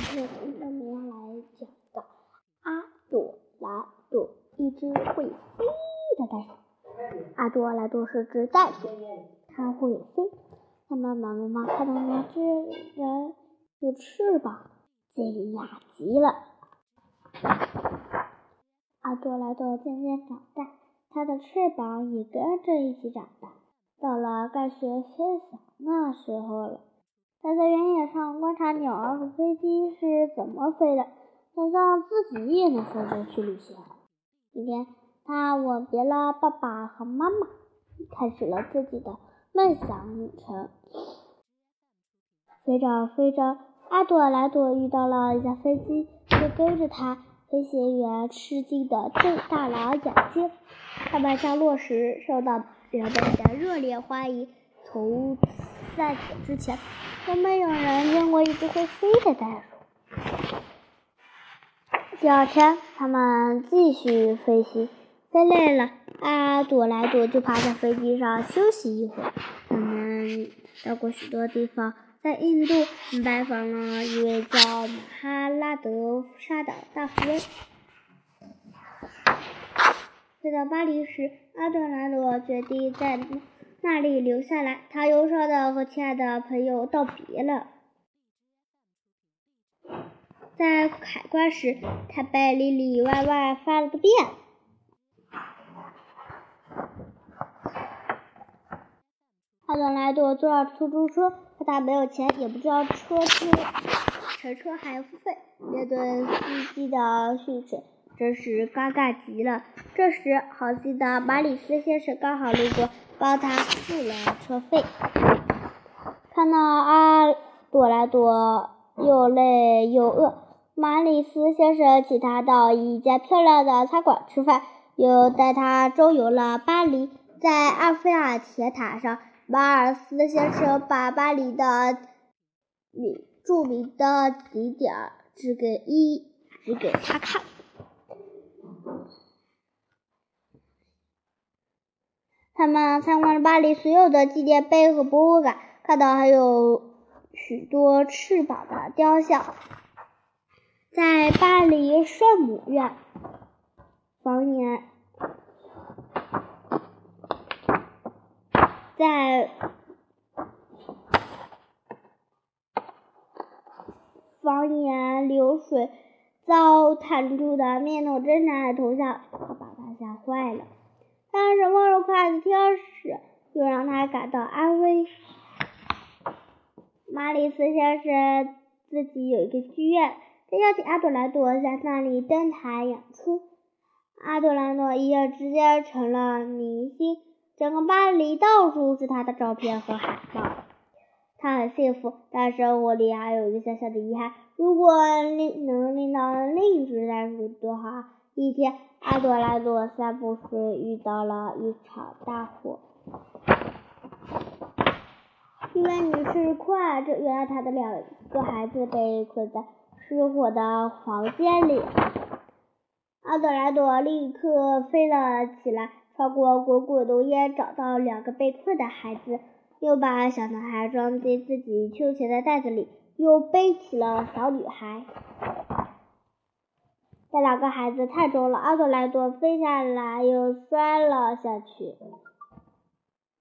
今天我们要来讲的阿朵莱朵，一只会飞的袋鼠。阿朵莱朵是只袋鼠，它会飞。它妈妈妈妈看到它居然有翅膀，惊讶极了。阿朵莱朵渐渐长大，它的翅膀也跟着一起长大。到了该学飞翔的时候了。他在原野上观察鸟儿和飞机是怎么飞的，想象自己也能飞着去旅行。一天，他吻别了爸爸和妈妈，开始了自己的梦想旅程。飞着飞着，阿朵莱朵遇到了一架飞机，就跟着他。飞行员吃惊的瞪大了眼睛。他们降落时受到人们的热烈欢迎。从在此之前，都没有人见过一只会飞的袋鼠。第二天，他们继续飞行，飞累了，阿朵莱朵就趴在飞机上休息一会儿。他们到过许多地方，在印度拜访了一位叫马哈拉德沙的大夫人。飞到巴黎时，阿朵莱朵决定在。那里留下来，他忧伤的和亲爱的朋友道别了。在海关时，他被里里外外翻了个遍。阿朵莱朵坐上出租车，可他没有钱，也不知道车车乘车还要付费。面对司机的训斥，真是尴尬极了。这时，好心的马里斯先生刚好路过。帮他付了车费。看到阿朵拉朵又累又饿，马里斯先生请他到一家漂亮的餐馆吃饭，又带他周游了巴黎。在埃菲尔铁塔上，马尔斯先生把巴黎的名著名的景点指给一指给他看。他们参观了巴黎所有的纪念碑和博物馆，看到还有许多翅膀的雕像。在巴黎圣母院，房檐在房檐流水遭弹出的面露挣扎的头像，可把他吓坏了。但是温柔可爱的天使又让他感到安慰。马里斯先生自己有一个剧院，他邀请阿朵莱朵在那里登台演出。阿朵莱诺一夜之间成了明星，整个巴黎到处是他的照片和海报。他很幸福，但生活里还有一个小小的遗憾：如果领能领到另一只袋鼠多好。一天，阿朵拉朵散步时遇到了一场大火。一位女士快着，原来她的两个孩子被困在失火的房间里。阿朵拉朵立刻飞了起来，穿过滚滚浓烟，找到两个被困的孩子，又把小男孩装进自己胸前的袋子里，又背起了小女孩。这两个孩子太重了，阿朵莱朵飞下来又摔了下去。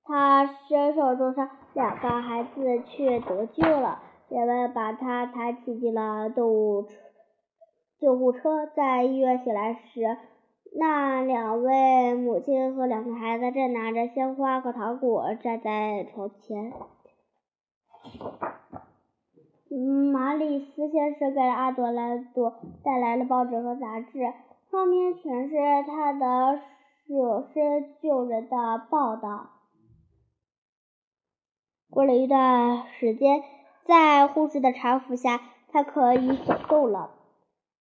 他身受重伤两个孩子，却得救了。人们把他抬起进了动物救护车。在医院醒来时，那两位母亲和两个孩子正拿着鲜花和糖果站在床前。马里斯先生给阿朵莱朵带来了报纸和杂志，上面全是他的舍身救人的报道。过了一段时间，在护士的搀扶下，他可以走动了。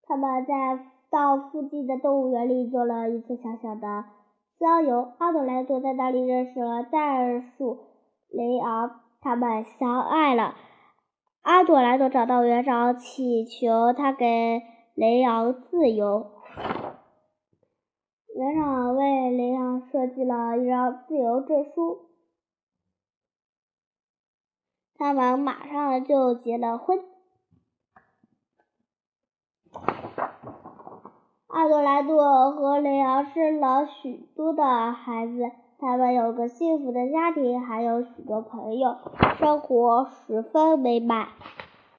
他们在到附近的动物园里做了一次小小的郊游。阿朵莱朵在那里认识了袋鼠雷昂，他们相爱了。阿朵莱朵找到园长，祈求他给雷昂自由。园长为雷昂设计了一张自由证书，他们马上就结了婚。阿朵莱朵和雷昂生了许多的孩子。他们有个幸福的家庭，还有许多朋友，生活十分美满。